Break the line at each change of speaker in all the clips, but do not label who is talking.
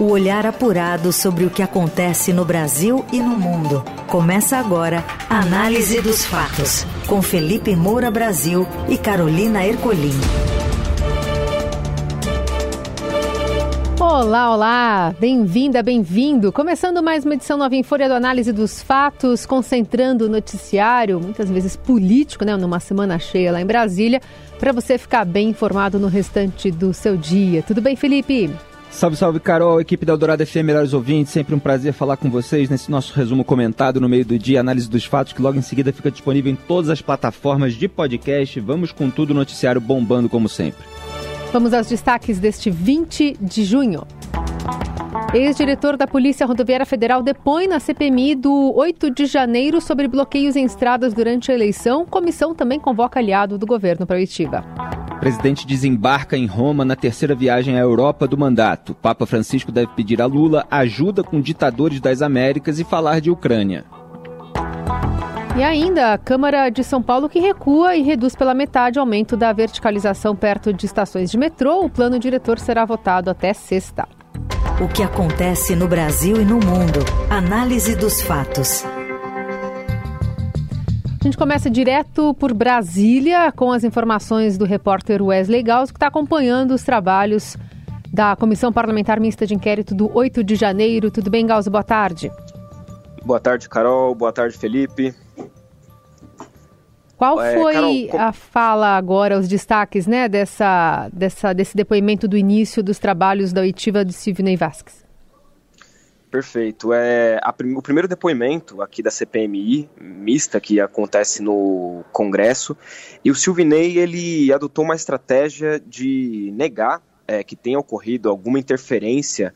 O olhar apurado sobre o que acontece no Brasil e no mundo. Começa agora a Análise dos Fatos, com Felipe Moura Brasil e Carolina Ercolim.
Olá, olá! Bem-vinda, bem-vindo! Começando mais uma edição nova em Folha do Análise dos Fatos, concentrando o noticiário, muitas vezes político, né? Numa semana cheia lá em Brasília, para você ficar bem informado no restante do seu dia. Tudo bem, Felipe?
Salve, salve, Carol, equipe da Eldorado FM, melhores ouvintes, sempre um prazer falar com vocês nesse nosso resumo comentado no meio do dia, análise dos fatos, que logo em seguida fica disponível em todas as plataformas de podcast. Vamos com tudo, noticiário bombando como sempre.
Vamos aos destaques deste 20 de junho. Ex-diretor da Polícia Rodoviária Federal depõe na CPMI do 8 de janeiro sobre bloqueios em estradas durante a eleição. Comissão também convoca aliado do governo para Oitiba.
O presidente desembarca em Roma na terceira viagem à Europa do mandato. Papa Francisco deve pedir a Lula ajuda com ditadores das Américas e falar de Ucrânia.
E ainda a Câmara de São Paulo que recua e reduz pela metade o aumento da verticalização perto de estações de metrô. O plano diretor será votado até sexta.
O que acontece no Brasil e no mundo. Análise dos fatos.
A gente começa direto por Brasília com as informações do repórter Wesley Gauss, que está acompanhando os trabalhos da Comissão Parlamentar Mista de Inquérito do 8 de janeiro. Tudo bem, Gauss? Boa tarde.
Boa tarde, Carol. Boa tarde, Felipe.
Qual é, foi Carol, a fala agora, os destaques né, dessa, dessa, desse depoimento do início dos trabalhos da oitiva de Silvinei Vasques?
Perfeito. É, a, o primeiro depoimento aqui da CPMI, mista, que acontece no Congresso, e o Silvinei ele adotou uma estratégia de negar é, que tenha ocorrido alguma interferência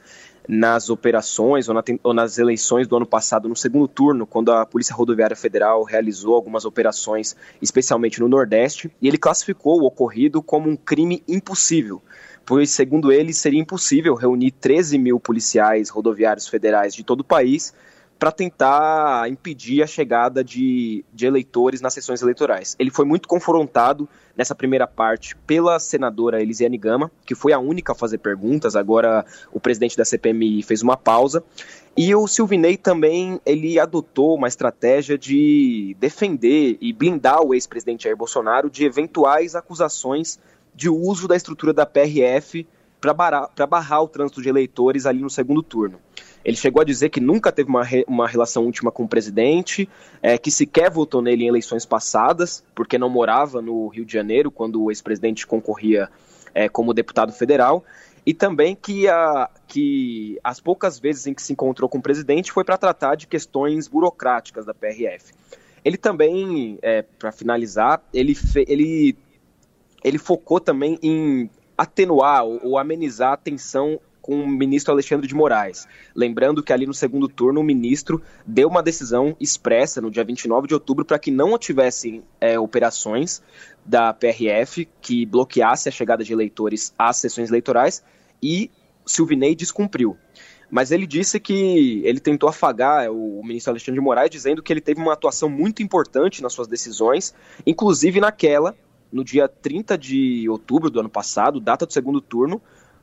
nas operações ou, na, ou, nas eleições do ano passado, no segundo turno, quando a Polícia Rodoviária Federal realizou algumas operações, especialmente no Nordeste, e ele classificou o ocorrido como um crime impossível, pois, segundo ele, seria impossível reunir 13 mil policiais rodoviários federais de todo o país para tentar impedir a chegada de, de eleitores nas sessões eleitorais. Ele foi muito confrontado nessa primeira parte pela senadora Elisiane Gama, que foi a única a fazer perguntas, agora o presidente da CPMI fez uma pausa, e o Silvinei também ele adotou uma estratégia de defender e blindar o ex-presidente Jair Bolsonaro de eventuais acusações de uso da estrutura da PRF para barrar, o trânsito de eleitores ali no segundo turno. Ele chegou a dizer que nunca teve uma, re, uma relação íntima com o presidente, é, que sequer votou nele em eleições passadas, porque não morava no Rio de Janeiro quando o ex-presidente concorria é, como deputado federal, e também que, a, que as poucas vezes em que se encontrou com o presidente foi para tratar de questões burocráticas da PRF. Ele também, é, para finalizar, ele, fe, ele, ele focou também em atenuar ou, amenizar a tensão com o ministro Alexandre de Moraes. Lembrando que ali no segundo turno o ministro deu uma decisão expressa no dia 29 de outubro para que não tivessem é, operações da PRF que bloqueasse a chegada de eleitores às sessões eleitorais e Silvinei descumpriu. Mas ele disse que ele tentou afagar o ministro Alexandre de Moraes, dizendo que ele teve uma atuação muito importante nas suas decisões, inclusive naquela, no dia 30 de outubro do ano passado, data do segundo turno,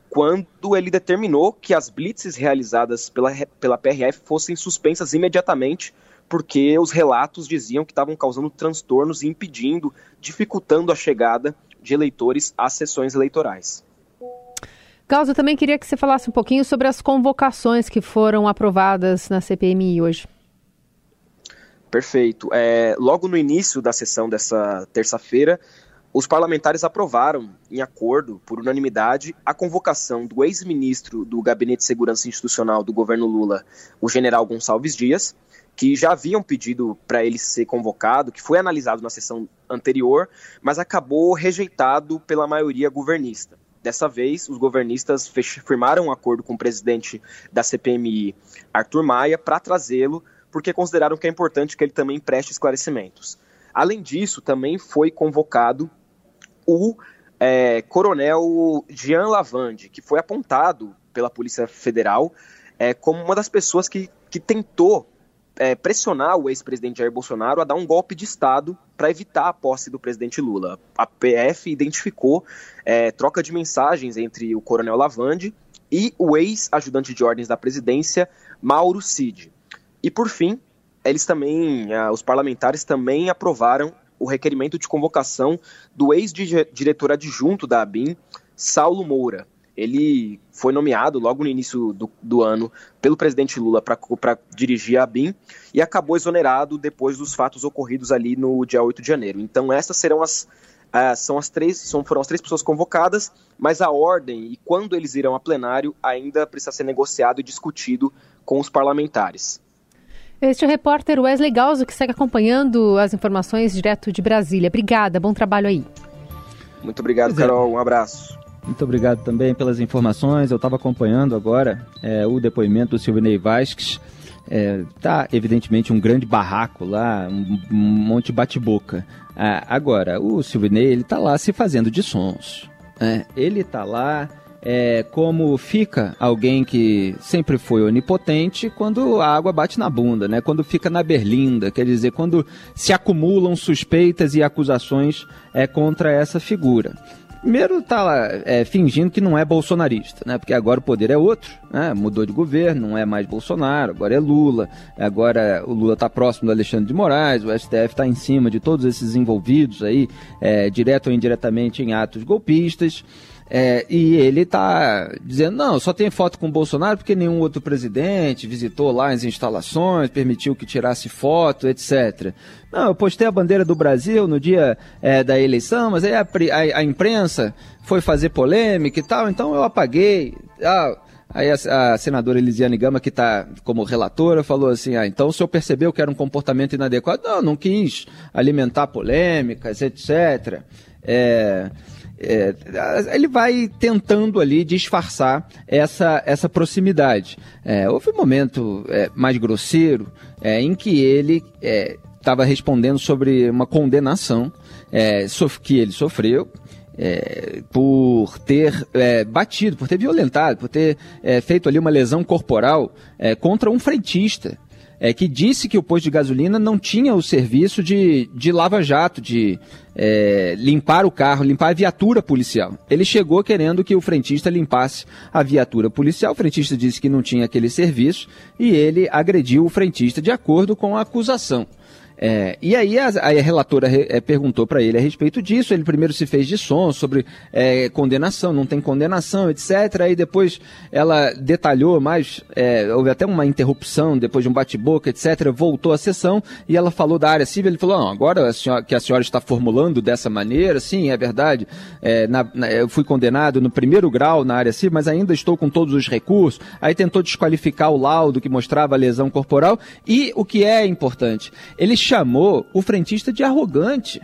quando ele determinou que as blitzes realizadas pela, pela PRF fossem suspensas imediatamente, porque os relatos diziam que estavam causando transtornos e impedindo, dificultando a chegada de eleitores às sessões eleitorais.
Carlos, eu também queria que você falasse um pouquinho sobre as convocações que foram aprovadas na CPMI hoje.
Perfeito. É, logo no início da sessão dessa terça-feira, os parlamentares aprovaram, em acordo, por unanimidade, a convocação do ex-ministro do Gabinete de Segurança Institucional do governo Lula, o general Gonçalves Dias, que já haviam pedido para ele ser convocado, que foi analisado na sessão anterior, mas acabou rejeitado pela maioria governista. Dessa vez, os governistas firmaram um acordo com o presidente da CPMI, Arthur Maia, para trazê-lo, porque consideraram que é importante que ele também preste esclarecimentos. Além disso, também foi convocado o é, coronel Jean Lavande, que foi apontado pela Polícia Federal é, como uma das pessoas que, que tentou é, pressionar o ex-presidente Jair Bolsonaro a dar um golpe de Estado para evitar a posse do presidente Lula. A PF identificou é, troca de mensagens entre o coronel Lavande e o ex-ajudante de ordens da presidência, Mauro Cid. E por fim, eles também, ah, os parlamentares também aprovaram o requerimento de convocação do ex-diretor adjunto da ABIN, Saulo Moura. Ele foi nomeado logo no início do, do ano pelo presidente Lula para dirigir a ABIN e acabou exonerado depois dos fatos ocorridos ali no dia 8 de janeiro. Então essas serão as, uh, são as três, são, foram as três pessoas convocadas, mas a ordem e quando eles irão a plenário ainda precisa ser negociado e discutido com os parlamentares.
Este é o repórter Wesley Galzo que segue acompanhando as informações direto de Brasília. Obrigada, bom trabalho aí.
Muito obrigado, é. Carol. Um abraço.
Muito obrigado também pelas informações. Eu estava acompanhando agora é, o depoimento do Silvinei Vasques. É, tá evidentemente um grande barraco lá, um, um monte de bate-boca. Ah, agora, o Silvinei, ele tá lá se fazendo de sons. Né? Ele tá lá é, como fica alguém que sempre foi onipotente quando a água bate na bunda, né? Quando fica na berlinda, quer dizer, quando se acumulam suspeitas e acusações é, contra essa figura. Primeiro tá lá é, fingindo que não é bolsonarista, né? Porque agora o poder é outro, né? Mudou de governo, não é mais Bolsonaro, agora é Lula. Agora o Lula está próximo do Alexandre de Moraes, o STF está em cima de todos esses envolvidos aí, é, direto ou indiretamente em atos golpistas. É, e ele está dizendo, não, só tem foto com o Bolsonaro porque nenhum outro presidente visitou lá as instalações, permitiu que tirasse foto, etc. Não, eu postei a bandeira do Brasil no dia é, da eleição, mas aí a, a, a, imprensa foi fazer polêmica e tal, então eu apaguei. Ah, aí a, a senadora Elisiane Gama, que está como relatora, falou assim, ah, então o senhor percebeu que era um comportamento inadequado? Não, não quis alimentar polêmicas, etc. É... É, ele vai tentando ali disfarçar essa, essa proximidade. É, houve um momento é, mais grosseiro é, em que ele estava é, respondendo sobre uma condenação é, que ele sofreu. por ter batido, por ter violentado, por ter feito ali uma lesão corporal contra um frentista é, que disse que o posto de gasolina não tinha o serviço de, de lava-jato, de é, limpar o carro, limpar a viatura policial. Ele chegou querendo que o frentista limpasse a viatura policial. O frentista disse que não tinha aquele serviço e ele agrediu o frentista de acordo com a acusação. É, e aí a, a relatora re, é, perguntou para ele a respeito disso. Ele primeiro se fez de som sobre é, condenação, não tem condenação, etc. Aí depois ela detalhou mais, é, houve até uma interrupção depois de um bate-boca, etc. Voltou à sessão e ela falou da área civil. Ele falou: não, agora a senhora, que a senhora está formulando dessa maneira, sim, é verdade. É, na, na, eu fui condenado no primeiro grau na área civil, mas ainda estou com todos os recursos. Aí tentou desqualificar o laudo que mostrava a lesão corporal. E o que é importante, ele chamou o frentista de arrogante.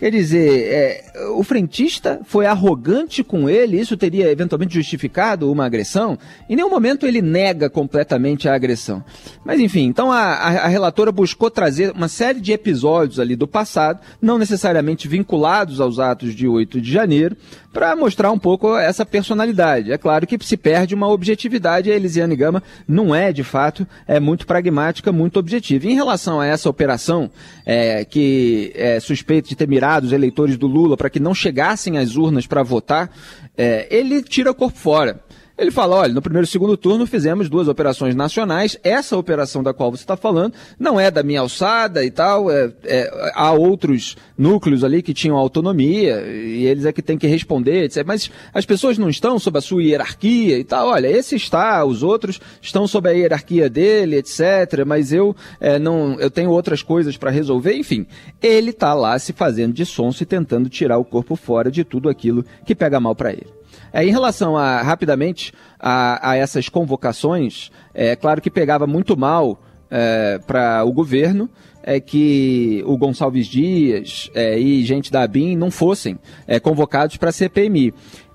Quer dizer, é, o frentista foi arrogante com ele, isso teria eventualmente justificado uma agressão? Em nenhum momento ele nega completamente a agressão. Mas enfim, então a, a, a relatora buscou trazer uma série de episódios ali do passado, não necessariamente vinculados aos atos de 8 de janeiro, para mostrar um pouco essa personalidade. É claro que se perde uma objetividade, a Elisiane Gama não é, de fato, é muito pragmática, muito objetiva. Em relação a essa operação, é, que é suspeito de ter mirado os eleitores do Lula para que não chegassem às urnas para votar, é, ele tira o corpo fora. Ele fala: olha, no primeiro e segundo turno fizemos duas operações nacionais. Essa operação da qual você está falando não é da minha alçada e tal. É, é, há outros núcleos ali que tinham autonomia e eles é que têm que responder, etc. Mas as pessoas não estão sob a sua hierarquia e tal. Olha, esse está, os outros estão sob a hierarquia dele, etc. Mas eu é, não, eu tenho outras coisas para resolver. Enfim, ele está lá se fazendo de sonso e tentando tirar o corpo fora de tudo aquilo que pega mal para ele. É, em relação a, rapidamente, a, a essas convocações, é claro que pegava muito mal é, para o governo é que o Gonçalves Dias é, e gente da ABIN não fossem é, convocados para a CPMI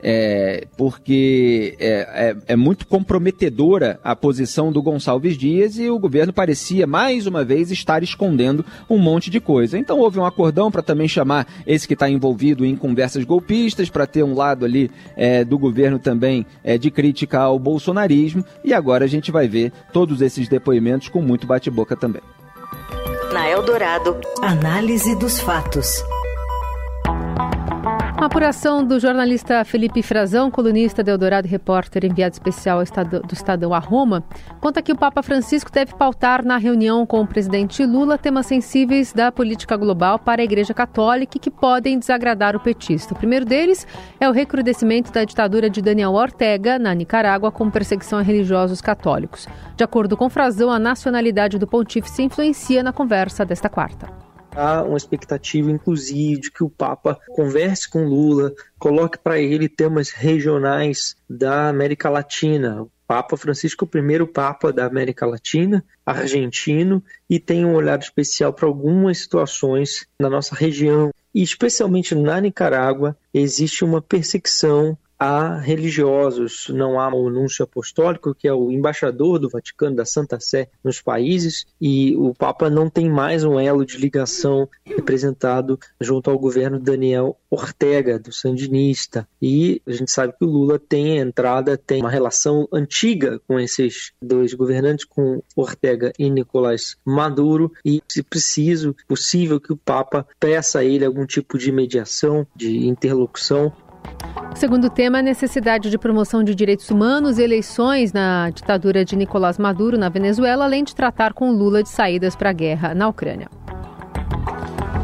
é, porque é, é, é, muito comprometedora a posição do Gonçalves Dias e o governo parecia, mais uma vez, estar escondendo um monte de coisa. Então houve um acordão para também chamar esse que está envolvido em conversas golpistas, para ter um lado ali é, do governo também é, de crítica ao bolsonarismo, e agora a gente vai ver todos esses depoimentos com muito bate-boca também.
Eldorado, análise dos fatos.
Uma apuração do jornalista Felipe Frazão, colunista de Eldorado e repórter enviado especial do Estadão a Roma, conta que o Papa Francisco deve pautar na reunião com o presidente Lula temas sensíveis da política global para a Igreja Católica que podem desagradar o petista. O primeiro deles é o recrudescimento da ditadura de Daniel Ortega na Nicarágua com perseguição a religiosos católicos. De acordo com Frazão, a nacionalidade do pontífice influencia na conversa desta quarta
há uma expectativa, inclusive, de que o Papa converse com Lula, coloque para ele temas regionais da América Latina. O Papa Francisco é o primeiro Papa da América Latina, argentino, e tem um olhar especial para algumas situações na nossa região. E especialmente na Nicarágua, existe uma perseguição a religiosos, não há o anúncio apostólico, que é o embaixador do Vaticano, da Santa Sé, nos países, e o Papa não tem mais um elo de ligação representado junto ao governo Daniel Ortega, do Sandinista. E a gente sabe que o Lula tem entrada, tem uma relação antiga com esses dois governantes, com Ortega e Nicolás Maduro, e se preciso, possível que o Papa peça a ele algum tipo de mediação, de interlocução
Segundo tema, a necessidade de promoção de direitos humanos e eleições na ditadura de Nicolás Maduro na Venezuela, além de tratar com Lula de saídas para a guerra na Ucrânia.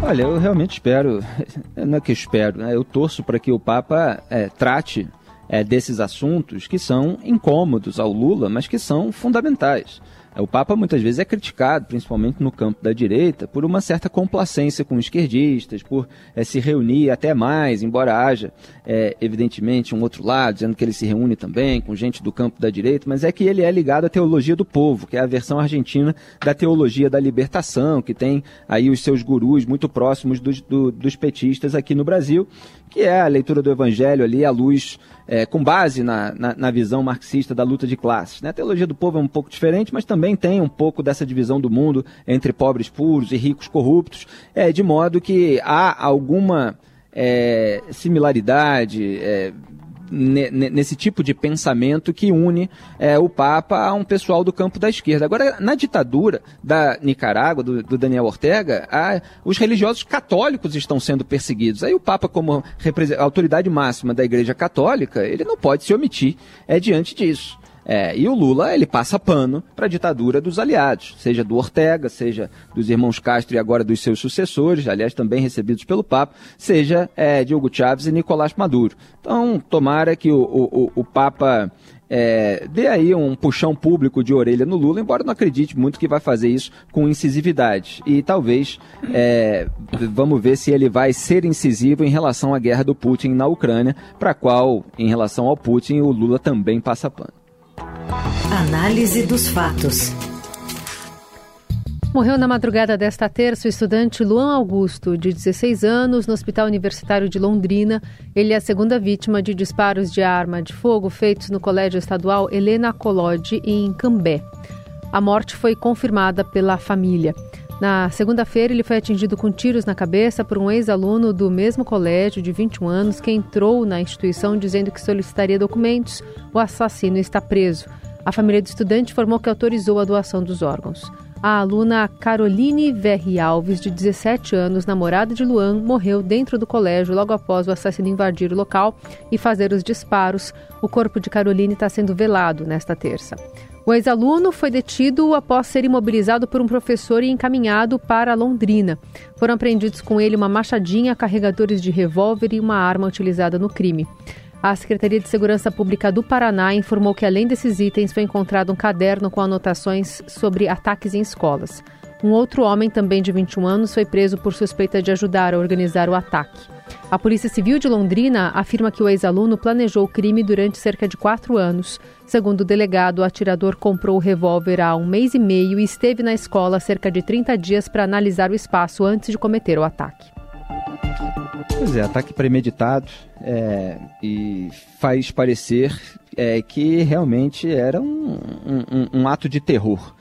Olha, eu realmente espero, não é que eu espero, né? eu torço para que o Papa é, trate é, desses assuntos que são incômodos ao Lula, mas que são fundamentais. O Papa muitas vezes é criticado, principalmente no campo da direita, por uma certa complacência com esquerdistas, por é, se reunir até mais, embora haja, é, evidentemente, um outro lado, dizendo que ele se reúne também com gente do campo da direita, mas é que ele é ligado à teologia do povo, que é a versão argentina da teologia da libertação, que tem aí os seus gurus muito próximos dos, do, dos petistas aqui no Brasil, que é a leitura do evangelho ali à luz é, com base na, na, na, visão marxista da luta de classes. Né? A teologia do povo é um pouco diferente, mas também tem um pouco dessa divisão do mundo entre pobres puros e ricos corruptos, é, de modo que há alguma é, similaridade, é, nesse tipo de pensamento que une é, o Papa a um pessoal do campo da esquerda. Agora, na ditadura da Nicarágua, do, do Daniel Ortega, a, os religiosos católicos estão sendo perseguidos. Aí o Papa, como autoridade máxima da Igreja Católica, ele não pode se omitir é, diante disso. É, e o Lula, ele passa pano para a ditadura dos aliados, seja do Ortega, seja dos irmãos Castro e agora dos seus sucessores, aliás, também recebidos pelo Papa, seja é, Diogo Chaves e Nicolás Maduro. Então, tomara que o, o, o Papa é, dê aí um puxão público de orelha no Lula, embora não acredite muito que vai fazer isso com incisividade. E talvez é, vamos ver se ele vai ser incisivo em relação à guerra do Putin na Ucrânia, para qual, em relação ao Putin, o Lula também passa pano.
Análise dos fatos.
Morreu na madrugada desta terça o estudante Luan Augusto, de 16 anos, no Hospital Universitário de Londrina. Ele é a segunda vítima de disparos de arma de fogo feitos no Colégio Estadual Helena Collodi, em Cambé. A morte foi confirmada pela família. Na segunda-feira, ele foi atingido com tiros na cabeça por um ex-aluno do mesmo colégio, de 21 anos, que entrou na instituição dizendo que solicitaria documentos. O assassino está preso. A família do estudante informou que autorizou a doação dos órgãos. A aluna Caroline Verri Alves, de 17 anos, namorada de Luan, morreu dentro do colégio logo após o assassino invadir o local e fazer os disparos. O corpo de Caroline está sendo velado nesta terça. O ex-aluno foi detido após ser imobilizado por um professor e encaminhado para Londrina. Foram apreendidos com ele uma machadinha, carregadores de revólver e uma arma utilizada no crime. A Secretaria de Segurança Pública do Paraná informou que, além desses itens, foi encontrado um caderno com anotações sobre ataques em escolas. Um outro homem, também de 21 anos, foi preso por suspeita de ajudar a organizar o ataque. A Polícia Civil de Londrina afirma que o ex-aluno planejou o crime durante cerca de quatro anos. Segundo o delegado, o atirador comprou o revólver há um mês e meio e esteve na escola cerca de 30 dias para analisar o espaço antes de cometer o ataque.
Pois é, ataque premeditado é, e faz parecer é, que realmente era um, um, um ato de terror.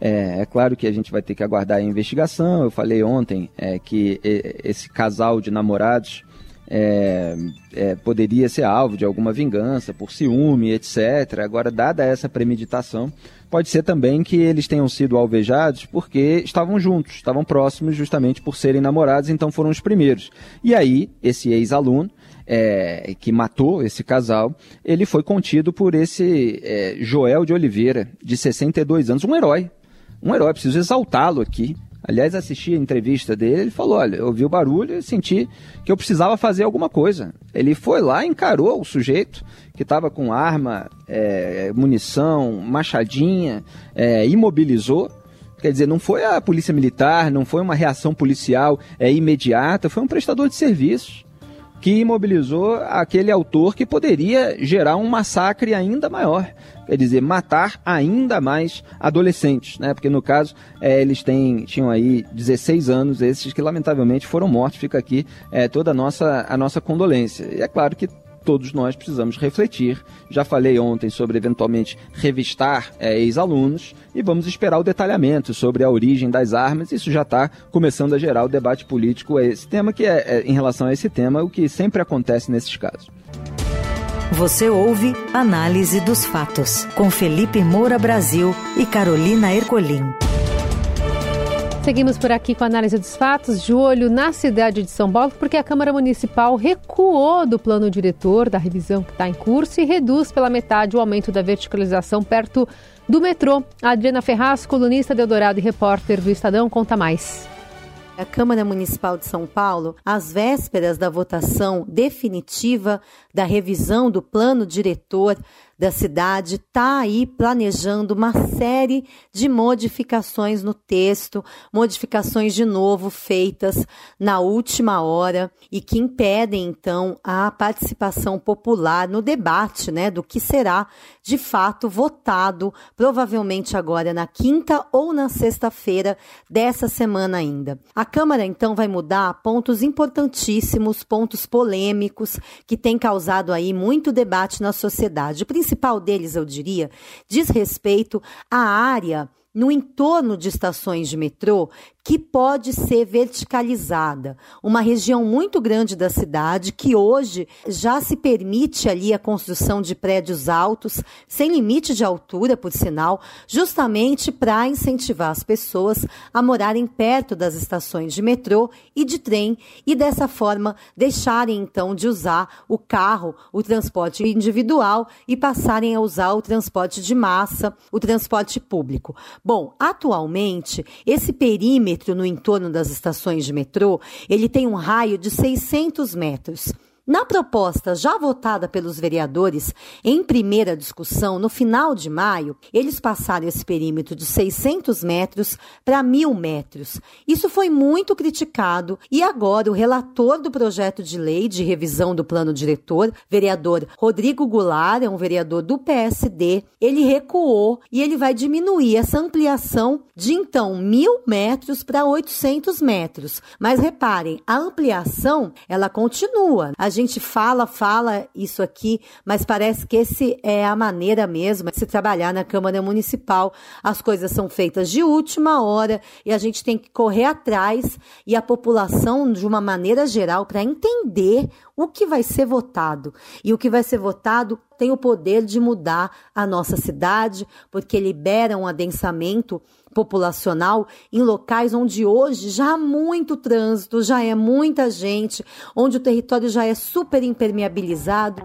É, é, claro que a gente vai ter que aguardar a investigação. Eu falei ontem é, que esse casal de namorados é, é, poderia ser alvo de alguma vingança por ciúme, etc. Agora, dada essa premeditação, pode ser também que eles tenham sido alvejados porque estavam juntos, estavam próximos justamente por serem namorados, então foram os primeiros. E aí, esse ex-aluno, é, que matou esse casal, ele foi contido por esse é, Joel de Oliveira, de 62 anos, um herói. Um herói, preciso exaltá-lo aqui. Aliás, assisti a entrevista dele, ele falou: olha, eu ouvi o barulho e senti que eu precisava fazer alguma coisa. Ele foi lá, encarou o sujeito que estava com arma, é, munição, machadinha, é, imobilizou. Quer dizer, não foi a polícia militar, não foi uma reação policial é, imediata, foi um prestador de serviços que imobilizou aquele autor que poderia gerar um massacre ainda maior. Quer dizer, matar ainda mais adolescentes, né? Porque no caso, é, eles têm, tinham aí 16 anos, esses que lamentavelmente foram mortos. Fica aqui é, toda a nossa, a nossa condolência. E é claro que todos nós precisamos refletir. Já falei ontem sobre eventualmente revistar é, ex-alunos e vamos esperar o detalhamento sobre a origem das armas. Isso já está começando a gerar o debate político a esse tema, que é, é, em relação a esse tema, o que sempre acontece nesses casos.
Você ouve Análise dos Fatos, com Felipe Moura Brasil e Carolina Ercolim.
Seguimos por aqui com a análise dos fatos, de olho na cidade de São Paulo, porque a Câmara Municipal recuou do plano diretor da revisão que está em curso e reduz pela metade o aumento da verticalização perto do metrô. A Adriana Ferraz, colunista de Eldorado e repórter do Estadão, conta mais.
A Câmara Municipal de São Paulo, às vésperas da votação definitiva da revisão do plano diretor da cidade está aí planejando uma série de modificações no texto, modificações de novo feitas na última hora e que impedem então a participação popular no debate, né, do que será de fato votado, provavelmente agora na quinta ou na sexta-feira dessa semana ainda. A Câmara então vai mudar pontos importantíssimos, pontos polêmicos que têm causado aí muito debate na sociedade. O principal deles, eu diria, diz respeito à área no entorno de estações de metrô que pode ser verticalizada. Uma região muito grande da cidade que hoje já se permite ali a construção de prédios altos, sem limite de altura, por sinal, justamente para incentivar as pessoas a morarem perto das estações de metrô e de trem e dessa forma deixarem então de usar o carro, o transporte individual e passarem a usar o transporte de massa, o transporte público. Bom, atualmente esse perímetro perímetro no entorno das estações de metrô, ele tem um raio de 600 metros. Na proposta já votada pelos vereadores em primeira discussão no final de maio, eles passaram esse perímetro de 600 metros para 1.000 metros. Isso foi muito criticado e agora o relator do projeto de lei de revisão do plano diretor, vereador Rodrigo Goulart, é um vereador do PSD, ele recuou e ele vai diminuir essa ampliação de então 1.000 metros para 800 metros. Mas reparem, a ampliação ela continua. A gente fala, fala isso aqui, mas parece que esse é a maneira mesmo de se trabalhar na Câmara Municipal. As coisas são feitas de última hora e a gente tem que correr atrás e a população, de uma maneira geral, para entender o que vai ser votado. E o que vai ser votado tem o poder de mudar a nossa cidade, porque libera um adensamento populacional em locais onde hoje já há muito trânsito, já é muita gente, onde o território já é super impermeabilizado.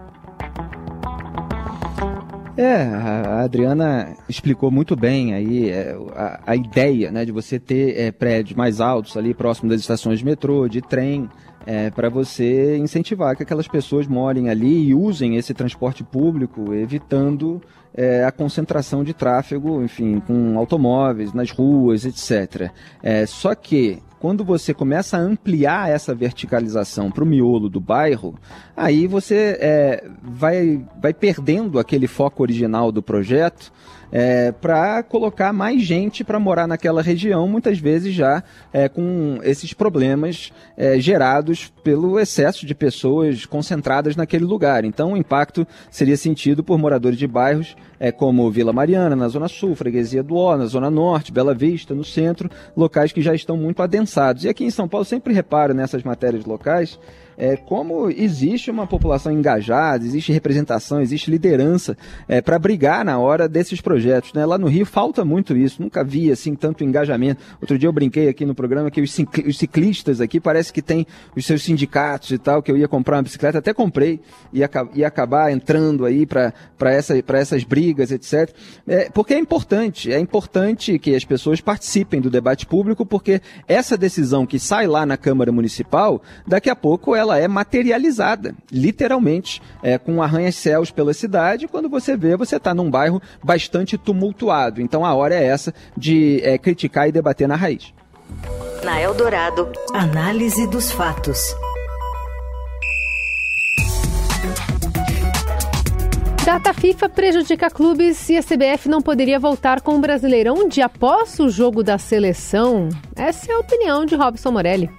É, a Adriana explicou muito bem aí é, a, a, ideia né, de você ter é, prédios mais altos ali próximo das estações de metrô, de trem, é, para você incentivar que aquelas pessoas morem ali e usem esse transporte público, evitando é, a concentração de tráfego, enfim, com automóveis nas ruas, etc. É, só que quando você começa a ampliar essa verticalização para o miolo do bairro, aí você é, vai, vai perdendo aquele foco original do projeto é, para colocar mais gente para morar naquela região, muitas vezes já é, com esses problemas é, gerados pelo excesso de pessoas concentradas naquele lugar. Então, o impacto seria sentido por moradores de bairros é, como Vila Mariana, na Zona Sul, Freguesia do Ó, na Zona Norte, Bela Vista, no centro, locais que já estão muito adensados. E aqui em São Paulo, sempre reparo nessas matérias locais é, como existe uma população engajada, existe representação, existe liderança é, para brigar na hora desses projetos. Né? Lá no Rio falta muito isso, nunca vi assim tanto engajamento. Outro dia eu brinquei aqui no programa que os ciclistas aqui parece que tem os seus sindicatos e tal, que eu ia comprar uma bicicleta, até comprei, ia acabar entrando aí para essa, essas brigas, etc. É, porque é importante, é importante que as pessoas participem do debate público, porque essa decisão que sai lá na Câmara Municipal, daqui a pouco ela é materializada, literalmente, é, com arranha-céus pela cidade. Quando você vê, você está num bairro bastante tumultuado. Então a hora é essa de é, criticar e debater na raiz.
Na Eldorado, análise dos fatos.
Data FIFA prejudica clubes e a CBF não poderia voltar com o Brasileirão dia após o jogo da seleção. Essa é a opinião de Robson Morelli.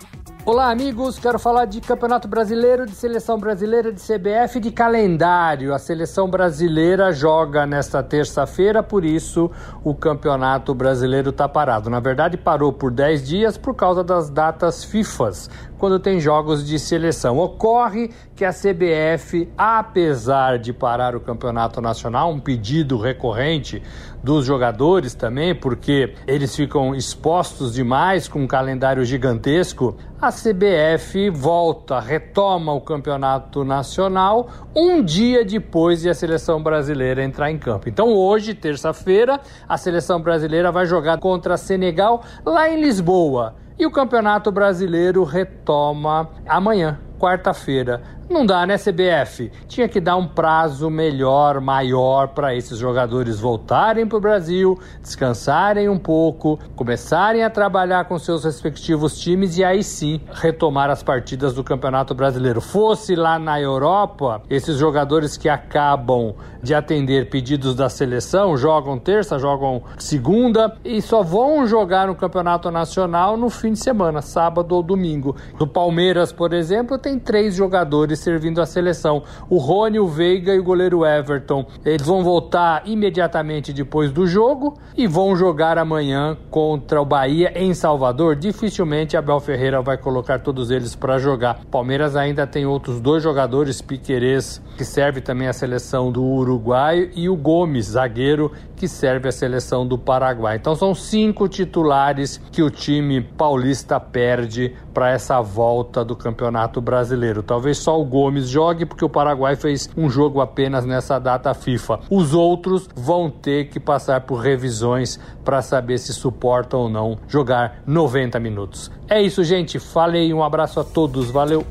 Olá, amigos. Quero falar de Campeonato Brasileiro, de Seleção Brasileira, de CBF, de calendário. A seleção brasileira joga nesta terça-feira, por isso o Campeonato Brasileiro está parado. Na verdade, parou por 10 dias por causa das datas FIFAs, quando tem jogos de seleção. Ocorre que a CBF, apesar de parar o Campeonato Nacional, um pedido recorrente dos jogadores também, porque eles ficam expostos demais com um calendário gigantesco, a CBF volta, retoma o campeonato nacional um dia depois de a seleção brasileira entrar em campo. Então, hoje, terça-feira, a seleção brasileira vai jogar contra Senegal lá em Lisboa. E o Campeonato Brasileiro retoma amanhã, quarta-feira. Não dá, né, CBF? Tinha que dar um prazo melhor, maior para esses jogadores voltarem para o Brasil, descansarem um pouco, começarem a trabalhar com seus respectivos times e aí sim retomar as partidas do Campeonato Brasileiro. Fosse lá na Europa, esses jogadores que acabam de atender pedidos da seleção jogam terça, jogam segunda e só vão jogar no Campeonato Nacional no fim de semana, sábado ou domingo. Do Palmeiras, por exemplo, tem três jogadores jogadores servindo a seleção. O Rony, o Veiga e o goleiro Everton. Eles vão voltar imediatamente depois do jogo e vão jogar amanhã contra o Bahia em Salvador. Dificilmente Abel Ferreira vai colocar todos eles para jogar. Palmeiras ainda tem outros dois jogadores, Piquerez, que serve também a seleção do Uruguai, e o Gomes, zagueiro, que serve a seleção do Paraguai. Então são cinco titulares que o time paulista perde para essa volta do Campeonato Brasileiro. Talvez só o Gomes jogue, porque o Paraguai fez um jogo apenas nessa data FIFA. Os outros vão ter que passar por revisões para saber se suportam ou não jogar 90 minutos. É isso, gente. Falei, um abraço a todos. Valeu!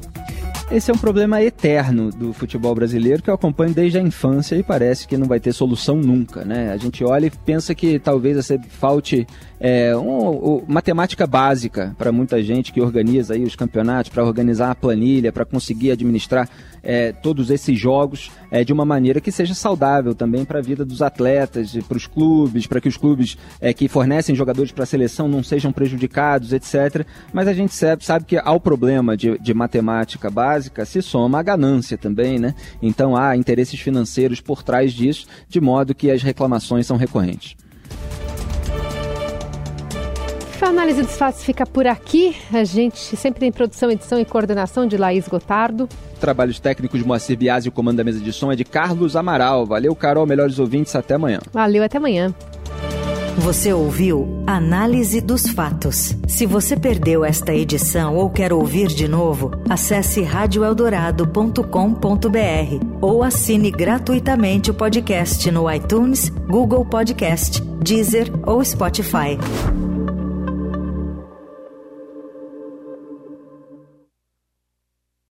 Esse é um problema eterno do futebol brasileiro que eu acompanho desde a infância e parece que não vai ter solução nunca, né? A gente olha e pensa que talvez falte é, um, um, matemática básica para muita gente que organiza aí os campeonatos, para organizar a planilha, para conseguir administrar é, todos esses jogos é, de uma maneira que seja saudável também para a vida dos atletas, para os clubes, para que os clubes é, que fornecem jogadores para a seleção não sejam prejudicados, etc. Mas a gente sabe, sabe que ao problema de, de matemática básica se soma a ganância também, né? Então há interesses financeiros por trás disso, de modo que as reclamações são recorrentes.
A análise dos fatos fica por aqui. A gente sempre tem produção, edição e coordenação de Laís Gotardo.
Trabalhos técnicos de Moacir Biasi e o comando da mesa de som é de Carlos Amaral. Valeu, Carol. Melhores ouvintes. Até amanhã.
Valeu, até amanhã.
Você ouviu Análise dos Fatos. Se você perdeu esta edição ou quer ouvir de novo, acesse radioeldorado.com.br ou assine gratuitamente o podcast no iTunes, Google Podcast, Deezer ou Spotify.